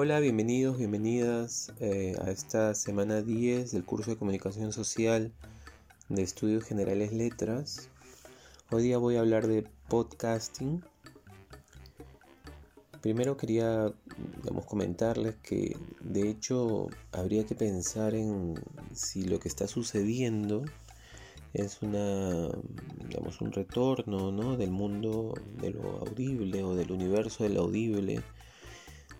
Hola, bienvenidos, bienvenidas eh, a esta semana 10 del curso de comunicación social de Estudios Generales Letras. Hoy día voy a hablar de podcasting. Primero quería comentarles que de hecho habría que pensar en si lo que está sucediendo es una, digamos, un retorno ¿no? del mundo de lo audible o del universo del audible,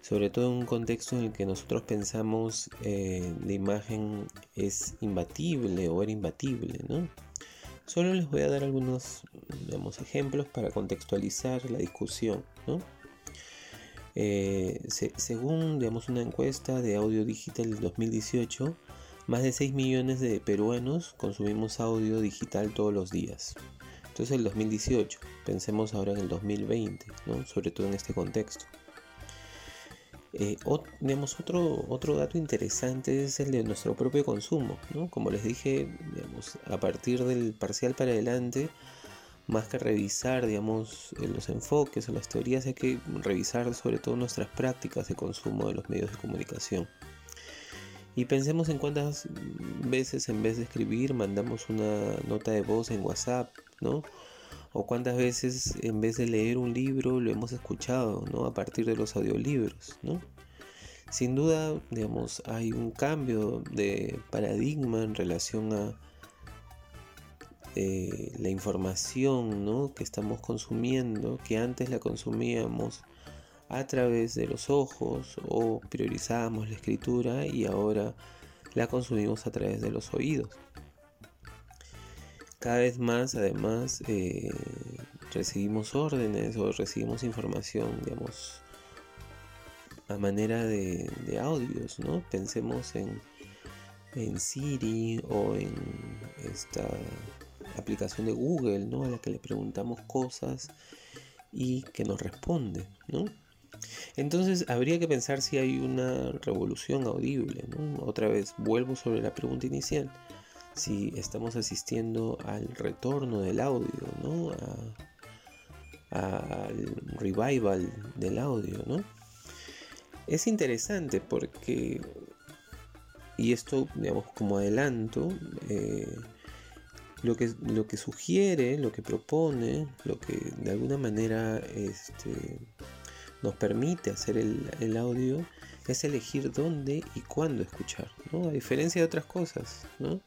sobre todo en un contexto en el que nosotros pensamos eh, la imagen es imbatible o era imbatible. ¿no? Solo les voy a dar algunos digamos, ejemplos para contextualizar la discusión. ¿no? Eh, según digamos, una encuesta de audio digital del 2018, más de 6 millones de peruanos consumimos audio digital todos los días. Entonces el 2018, pensemos ahora en el 2020, ¿no? sobre todo en este contexto. Eh, otro, otro dato interesante es el de nuestro propio consumo. ¿no? Como les dije, a partir del parcial para adelante, más que revisar digamos, los enfoques o las teorías, hay que revisar sobre todo nuestras prácticas de consumo de los medios de comunicación. Y pensemos en cuántas veces en vez de escribir mandamos una nota de voz en WhatsApp, ¿no? O cuántas veces en vez de leer un libro lo hemos escuchado, ¿no? A partir de los audiolibros, ¿no? Sin duda, digamos, hay un cambio de paradigma en relación a eh, la información ¿no? que estamos consumiendo, que antes la consumíamos a través de los ojos o priorizábamos la escritura y ahora la consumimos a través de los oídos. Cada vez más además eh, recibimos órdenes o recibimos información, digamos, a manera de, audios, ¿no? Pensemos en, en Siri o en esta aplicación de Google, ¿no? A la que le preguntamos cosas y que nos responde, ¿no? Entonces habría que pensar si hay una revolución audible. Otra vez vuelvo sobre la pregunta inicial. Si estamos asistiendo al retorno del audio, ¿no? al revival del audio. ¿no? Es interesante porque, y esto digamos como adelanto, eh, lo que, lo que sugiere, lo que propone, lo que de alguna manera este, nos permite hacer el, audio es elegir dónde y cuándo escuchar, ¿no? A diferencia de otras cosas, ¿no?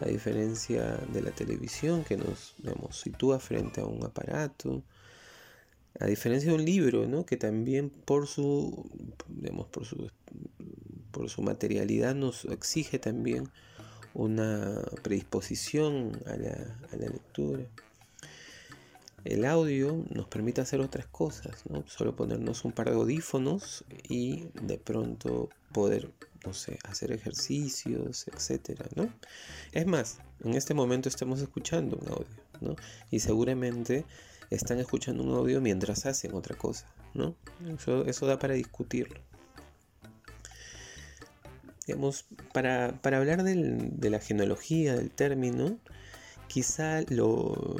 A diferencia de la televisión que nos sitúa frente a un aparato, a diferencia de un libro, ¿no? Que también por su, digamos, por su, por su materialidad nos exige también una predisposición a la, a la lectura el audio nos permite hacer otras cosas, ¿no? Solo ponernos un par de audífonos y de pronto poder, no sé, hacer ejercicios, etcétera, ¿no? Es más, en este momento estamos escuchando un audio, ¿no? Y seguramente están escuchando un audio mientras hacen otra cosa, ¿no? Eso, da para discutirlo. Digamos, para, hablar de la genealogía del término, quizá lo,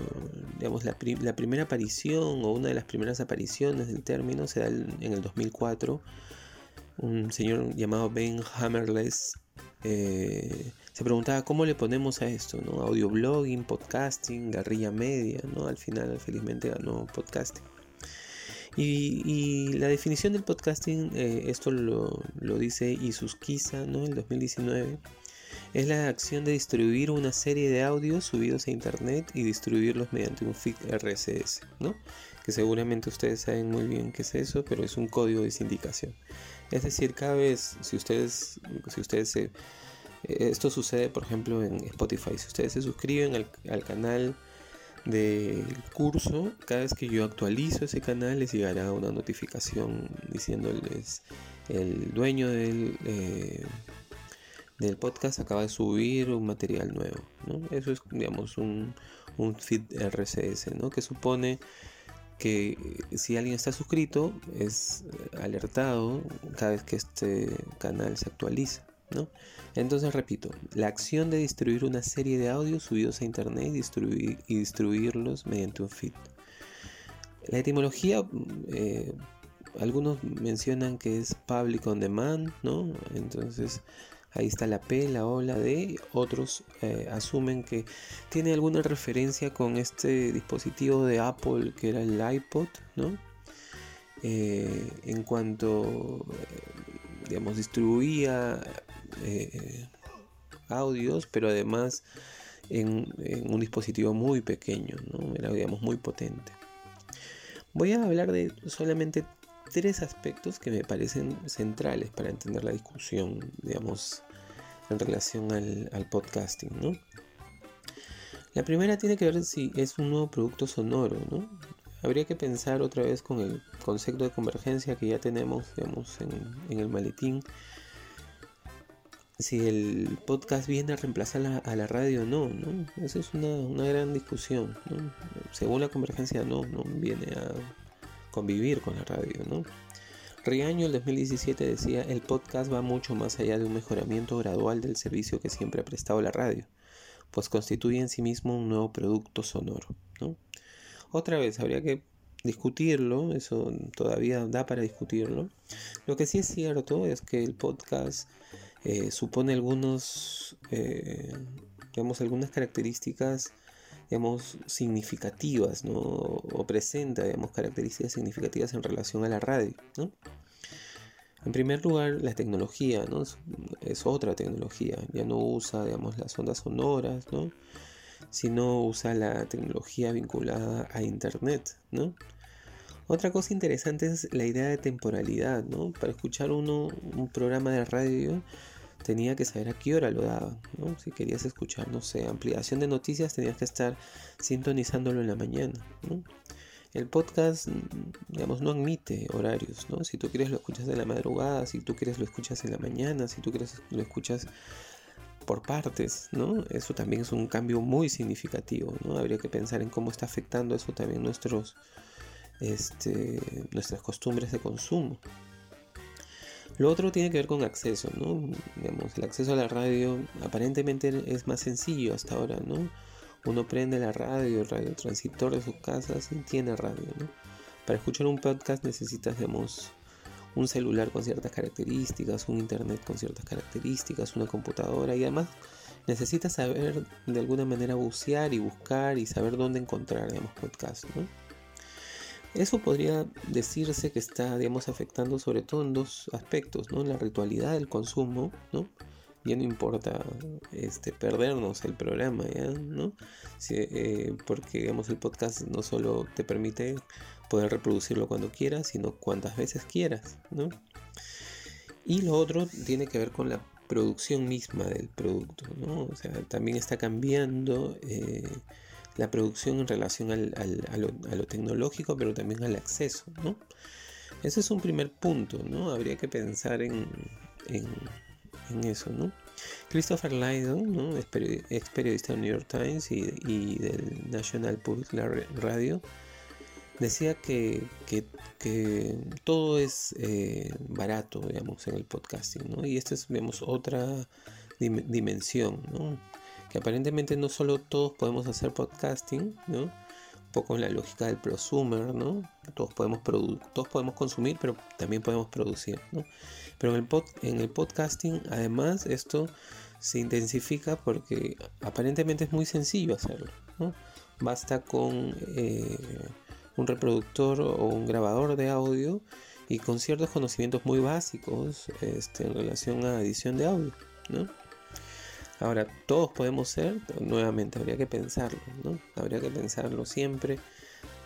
digamos, la, primera aparición o una de las primeras apariciones del término se da en el 2004. Un señor llamado Ben Hammerless eh, se preguntaba cómo le ponemos a esto, ¿no? Audioblogging, podcasting, guerrilla media, ¿no? Al final, felizmente ganó podcasting. Y, la definición del podcasting, eh, esto lo, lo dice Isusquiza, ¿no? En el 2019 es la acción de distribuir una serie de audios subidos a internet y distribuirlos mediante un feed RSS, ¿no? Que seguramente ustedes saben muy bien qué es eso, pero es un código de sindicación. Es decir, cada vez, si ustedes, si ustedes se, esto sucede, por ejemplo, en Spotify. Si ustedes se suscriben al, al canal del curso, cada vez que yo actualizo ese canal les llegará una notificación diciéndoles el dueño del, eh, del podcast acaba de subir un material nuevo. Eso es, digamos, un, feed RSS, ¿no? que supone que si alguien está suscrito es alertado cada vez que este canal se actualiza. ¿no? Entonces repito, la acción de distribuir una serie de audios subidos a internet y, distribuir, y distribuirlos mediante un feed. La etimología eh, algunos mencionan que es public on demand, ¿no? Entonces ahí está la P, la O, la D. Otros eh, asumen que tiene alguna referencia con este dispositivo de Apple que era el iPod, ¿no? Eh, en cuanto, digamos, distribuía audios, pero además en, un dispositivo muy pequeño, ¿no? era digamos muy potente. Voy a hablar de solamente tres aspectos que me parecen centrales para entender la discusión, digamos, en relación al, podcasting, ¿no? La primera tiene que ver si es un nuevo producto sonoro, ¿no? Habría que pensar otra vez con el concepto de convergencia que ya tenemos, digamos, en, el maletín si el podcast viene a reemplazar a la radio o no, ¿no? Esa es una, gran discusión, ¿no? Según la convergencia, no, no viene a convivir con la radio, ¿no? Riaño el 2017 decía, el podcast va mucho más allá de un mejoramiento gradual del servicio que siempre ha prestado la radio, pues constituye en sí mismo un nuevo producto sonoro, ¿no? Otra vez, habría que discutirlo, eso todavía da para discutirlo. Lo que sí es cierto es que el podcast eh, supone algunos, eh, digamos, algunas características digamos, significativas. O presenta, digamos, características significativas en relación a la radio. En primer lugar, la tecnología, ¿no? Es, otra tecnología, ya no usa, digamos, las ondas sonoras, ¿no? Sino usa la tecnología vinculada a Internet. Otra cosa interesante es la idea de temporalidad. Para escuchar uno un programa de radio tenía que saber a qué hora lo daban, ¿no? Si querías escuchar, no sé, ampliación de noticias, tenías que estar sintonizándolo en la mañana. El podcast, digamos, no admite horarios, ¿no? Si tú quieres lo escuchas en la madrugada, si tú quieres lo escuchas en la mañana, si tú quieres lo escuchas por partes, ¿no? Eso también es un cambio muy significativo, ¿no? Habría que pensar en cómo está afectando eso también nuestros, este, nuestras costumbres de consumo. Lo otro tiene que ver con acceso, ¿no? Digamos, el acceso a la radio aparentemente es más sencillo hasta ahora, ¿no? Uno prende la radio, el radiotransistor de sus casas y tiene radio, ¿no? Para escuchar un podcast necesitas, digamos, un celular con ciertas características, un internet con ciertas características, una computadora y además necesitas saber de alguna manera bucear y buscar y saber dónde encontrar, digamos, podcasts, ¿no? Eso podría decirse que está, digamos, afectando sobre todo en dos aspectos, ¿no? La ritualidad del consumo, ¿no? Ya no importa este, perdernos el programa. ¿no? Eh, porque, digamos, el podcast no solo te permite poder reproducirlo cuando quieras, sino cuantas veces quieras, ¿no? Y lo otro tiene que ver con la producción misma del producto, ¿no? O sea, también está cambiando... Eh, la producción en relación al, a, lo, tecnológico, pero también al acceso, ¿no? Ese es un primer punto, ¿no? Habría que pensar en, en, eso, ¿no? Christopher Lydon, ¿no? es, periodista del New York Times y, y, del National Public Radio, decía que, que, todo es eh, barato, digamos, en el podcasting, ¿no? Y esta es, digamos, otra dimensión, ¿no? Que aparentemente no solo todos podemos hacer podcasting, ¿no? Un poco en la lógica del prosumer, ¿no? Todos podemos, todos podemos consumir, pero también podemos producir, ¿no? Pero en el, pod en el podcasting, además, esto se intensifica porque aparentemente es muy sencillo hacerlo, ¿no? Basta con eh, un reproductor o un grabador de audio y con ciertos conocimientos muy básicos este, en relación a edición de audio, ¿no? Ahora, todos podemos ser, nuevamente habría que pensarlo, ¿no? Habría que pensarlo siempre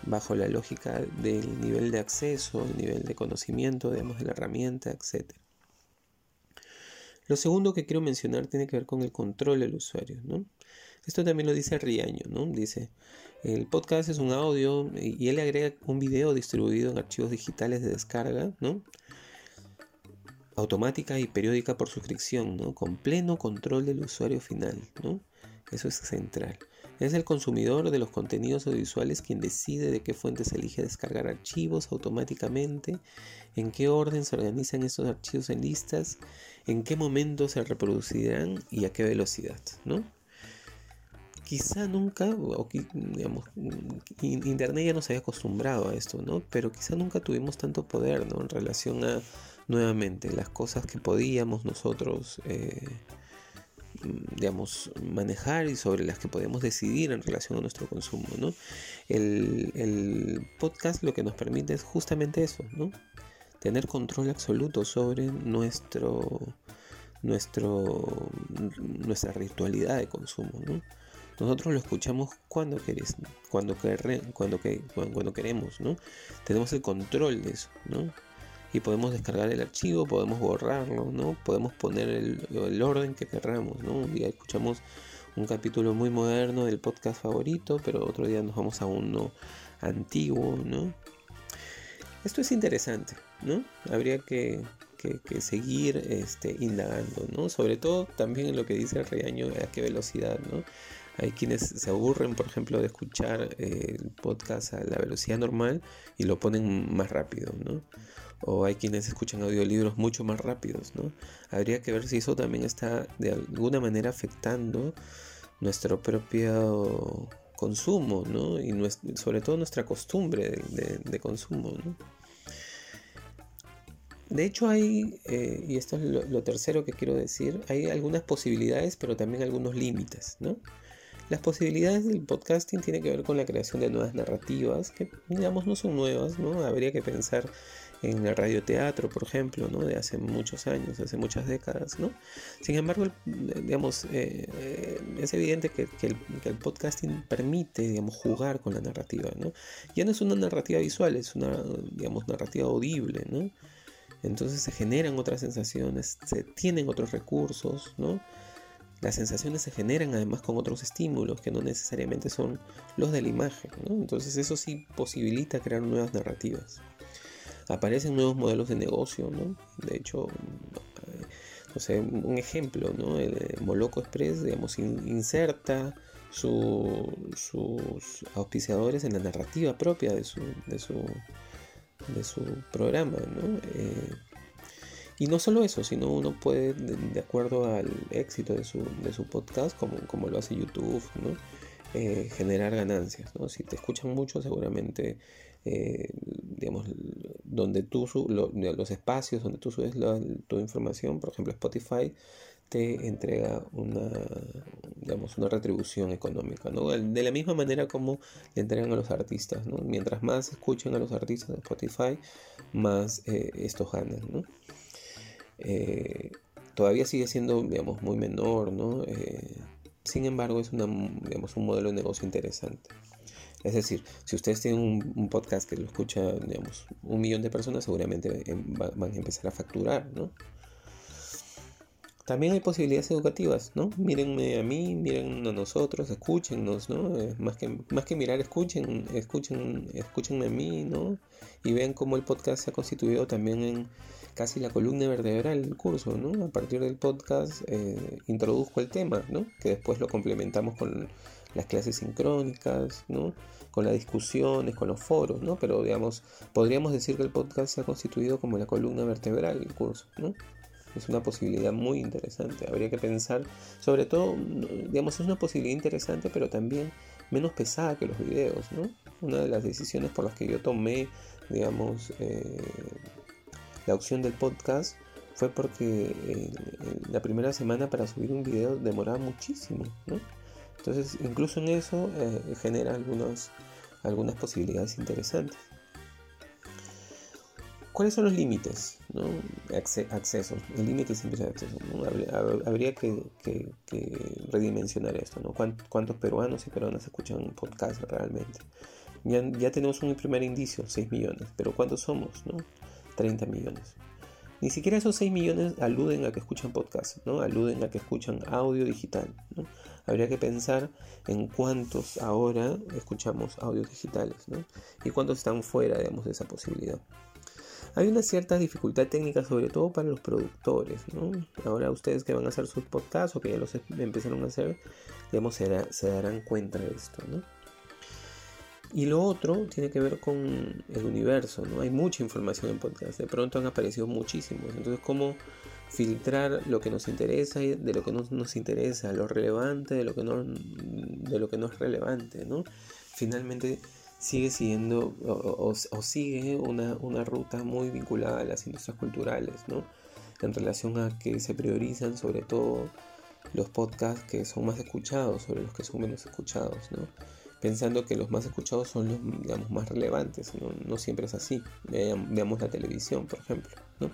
bajo la lógica del nivel de acceso, el nivel de conocimiento, digamos, de la herramienta, etc. Lo segundo que quiero mencionar tiene que ver con el control del usuario, ¿no? Esto también lo dice Riaño, ¿no? Dice, el podcast es un audio y él agrega un video distribuido en archivos digitales de descarga, ¿no? Automática y periódica por suscripción, ¿no? con pleno control del usuario final. ¿no? Eso es central. Es el consumidor de los contenidos audiovisuales quien decide de qué fuentes elige descargar archivos automáticamente, en qué orden se organizan esos archivos en listas, en qué momento se reproducirán y a qué velocidad. ¿no? quizá nunca, o digamos, Internet ya nos había acostumbrado a esto, ¿no? Pero quizá nunca tuvimos tanto poder, ¿no? En relación a, nuevamente, las cosas que podíamos nosotros, eh, digamos, manejar y sobre las que podemos decidir en relación a nuestro consumo, ¿no? El, el podcast lo que nos permite es justamente eso, ¿no? Tener control absoluto sobre nuestro nuestro, nuestra ritualidad de consumo. ¿no? Nosotros lo escuchamos cuando, querés, cuando, cuando, cuando, queremos, ¿no? Tenemos el control de eso, ¿no? Y podemos descargar el archivo, podemos borrarlo, ¿no? Podemos poner el, orden que querramos, ¿no? Un día escuchamos un capítulo muy moderno del podcast favorito, pero otro día nos vamos a uno antiguo, ¿no? Esto es interesante, ¿no? Habría que, que, seguir este, indagando, ¿no? Sobre todo también en lo que dice el reaño, a qué velocidad, ¿no? Hay quienes se aburren, por ejemplo, de escuchar eh, el podcast a la velocidad normal y lo ponen más rápido, ¿no? O hay quienes escuchan audiolibros mucho más rápidos, ¿no? Habría que ver si eso también está de alguna manera afectando nuestro propio consumo, ¿no? Y sobre todo nuestra costumbre de, consumo. De hecho hay, eh, y esto es lo, lo, tercero que quiero decir, hay algunas posibilidades pero también algunos límites, ¿no? Las posibilidades del podcasting tienen que ver con la creación de nuevas narrativas, que digamos no son nuevas, ¿no? Habría que pensar en el radioteatro, por ejemplo, ¿no? de hace muchos años, hace muchas décadas. ¿no? Sin embargo, digamos, eh, eh, es evidente que, el, podcasting permite digamos, jugar con la narrativa. ¿no? Ya no es una narrativa visual, es una digamos, narrativa audible. ¿no? Entonces se generan otras sensaciones, se tienen otros recursos. ¿no? Las sensaciones se generan además con otros estímulos que no necesariamente son los de la imagen. Entonces eso sí posibilita crear nuevas narrativas. Aparecen nuevos modelos de negocio. ¿no? De hecho, no un ejemplo, ¿no? El Moloco Express, digamos, inserta sus auspiciadores en la narrativa propia de su, su, su programa. ¿no? Eh, y no solo eso, sino uno puede, de, acuerdo al éxito de su, su podcast, como, como lo hace YouTube, ¿no? Eh, generar ganancias. ¿no? Si te escuchan mucho, seguramente, eh, digamos, donde tú los espacios donde tú subes tu información, por ejemplo, Spotify, te entrega una, digamos, una retribución económica, ¿no? De la misma manera como le entregan a los artistas, ¿no? Mientras más escuchen a los artistas de Spotify, más eh, estos ganan, ¿no? Eh, todavía sigue siendo, digamos, muy menor, ¿no? Sin embargo, es una, digamos, un modelo de negocio interesante. Es decir, si ustedes tienen un, podcast que lo escucha, digamos, un millón de personas, seguramente van a empezar a facturar, ¿no? También hay posibilidades educativas, ¿no? Mírenme a mí, miren a nosotros, escúchennos, ¿no? Eh, más, que, más que mirar, escuchen, escuchen, escúchenme a mí, ¿no? Y vean cómo el podcast se ha constituido también en casi la columna vertebral del curso, ¿no? A partir del podcast eh, introduzco el tema, ¿no? Que después lo complementamos con las clases sincrónicas, ¿no? Con las discusiones, con los foros, ¿no? Pero digamos, podríamos decir que el podcast se ha constituido como la columna vertebral del curso, ¿no? Es una posibilidad muy interesante. Habría que pensar, sobre todo, digamos, es una posibilidad interesante, pero también menos pesada que los videos, ¿no? Una de las decisiones por las que yo tomé, digamos, eh, la opción del podcast fue porque eh, la primera semana para subir un video demoraba muchísimo, ¿no? Entonces, incluso en eso eh, genera algunas, posibilidades interesantes. ¿Cuáles son los límites? ¿no? el límite siempre es acceso. Habría, que, redimensionar esto. ¿no? ¿Cuántos peruanos y peruanas escuchan podcast realmente? Ya, tenemos un primer indicio, 6 millones, pero ¿cuántos somos? ¿no? 30 millones. Ni siquiera esos 6 millones aluden a que escuchan podcast, aluden a que escuchan audio digital. Habría que pensar en cuántos ahora escuchamos audios digitales ¿no? y cuántos están fuera digamos, de esa posibilidad. Hay una cierta dificultad técnica, sobre todo para los productores. ¿no? Ahora ustedes que van a hacer sus podcasts o que ya los em, empezaron a hacer, digamos, se darán cuenta de esto. ¿no? Y lo otro tiene que ver con el universo, ¿no? Hay mucha información en podcast, de pronto han aparecido muchísimos. Entonces, ¿cómo, filtrar lo que nos interesa y de lo que no nos interesa, lo relevante de lo que no, de lo que no es relevante, ¿no? Finalmente sigue siguiendo o, sigue una, una, ruta muy vinculada a las industrias culturales, ¿no? En relación a que se priorizan sobre todo los podcasts que son más escuchados sobre los que son menos escuchados, ¿no? Pensando que los más escuchados son los digamos, más relevantes, ¿no? siempre es así. Veamos la televisión, por ejemplo, ¿no?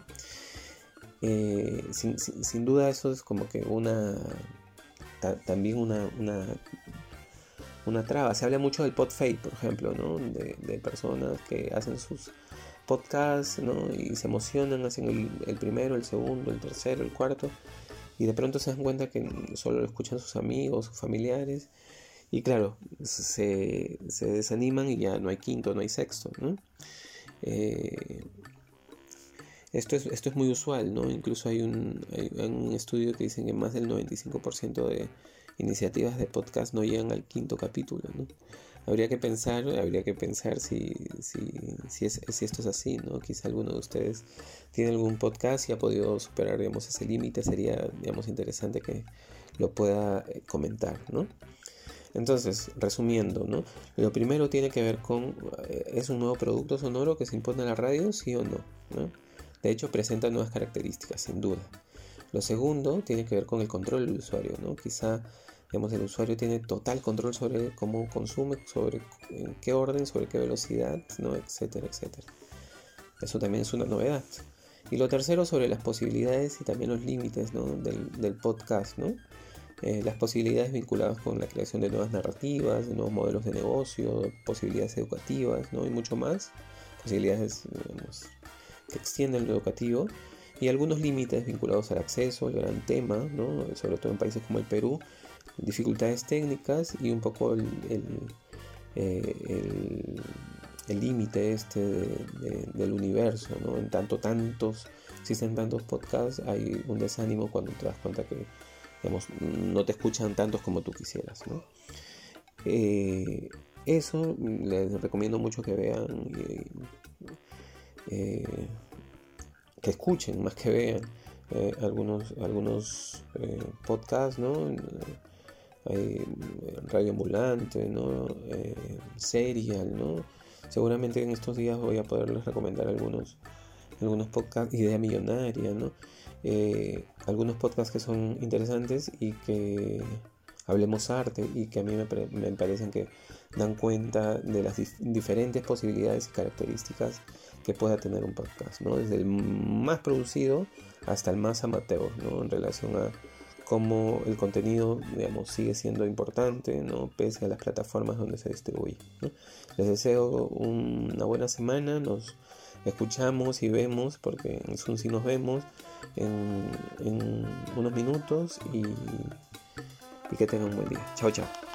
Eh, sin, duda eso es como que una también una, una, traba. Se habla mucho del podfade, por ejemplo, ¿no? de, personas que hacen sus podcasts ¿no? y se emocionan, hacen el, el, primero, el segundo, el tercero, el cuarto y de pronto se dan cuenta que solo lo escuchan sus amigos, sus familiares y claro, se, se desaniman y ya no hay quinto, no hay sexto. ¿no? Eh, esto es, esto es muy usual, ¿no? Incluso hay un, un estudio que dicen que más del 95% de iniciativas de podcast no llegan al quinto capítulo, ¿no? Habría que pensar, habría que pensar si, si, si, es, si esto es así, ¿no? Quizá alguno de ustedes tiene algún podcast y ha podido superar, digamos, ese límite. Sería, digamos, interesante que lo pueda eh, comentar, ¿no? Entonces, resumiendo, ¿no? Lo primero tiene que ver con, eh, ¿es un nuevo producto sonoro que se impone a la radio, sí o no? De hecho, presenta nuevas características, sin duda. Lo segundo tiene que ver con el control del usuario, ¿no? Quizá digamos, el usuario tiene total control sobre cómo consume, sobre en qué orden, sobre qué velocidad, ¿no? etcétera, etcétera. Eso también es una novedad. Y lo tercero sobre las posibilidades y también los límites ¿no? del, podcast, ¿no? Eh, las posibilidades vinculadas con la creación de nuevas narrativas, de nuevos modelos de negocio, posibilidades educativas ¿no? y mucho más, posibilidades digamos, que extienden lo educativo y algunos límites vinculados al acceso, al gran tema, ¿no? sobre todo en países como el Perú, dificultades técnicas y un poco el, eh, límite este del universo, ¿no? En tanto tantos, existen tantos podcasts, hay un desánimo cuando te das cuenta que no te escuchan tantos como tú quisieras, eh, eso les recomiendo mucho que vean eh, que escuchen más que vean algunos algunos podcasts no hay radio ambulante, ¿no? Eh, serial, ¿no? Seguramente en estos días voy a poderles recomendar algunos, algunos podcasts, idea millonaria, ¿no? Eh, algunos podcasts que son interesantes y que hablemos arte y que a mí me, me parecen que dan cuenta de las diferentes posibilidades y características que pueda tener un podcast, ¿no? Desde el más producido hasta el más amateur, ¿no? En relación a cómo el contenido, digamos, sigue siendo importante, ¿no? Pese a las plataformas donde se distribuye. Les deseo una buena semana, nos escuchamos y vemos, porque en Zoom sí nos vemos en, unos minutos y, y que tengan un buen día. Chao, chao.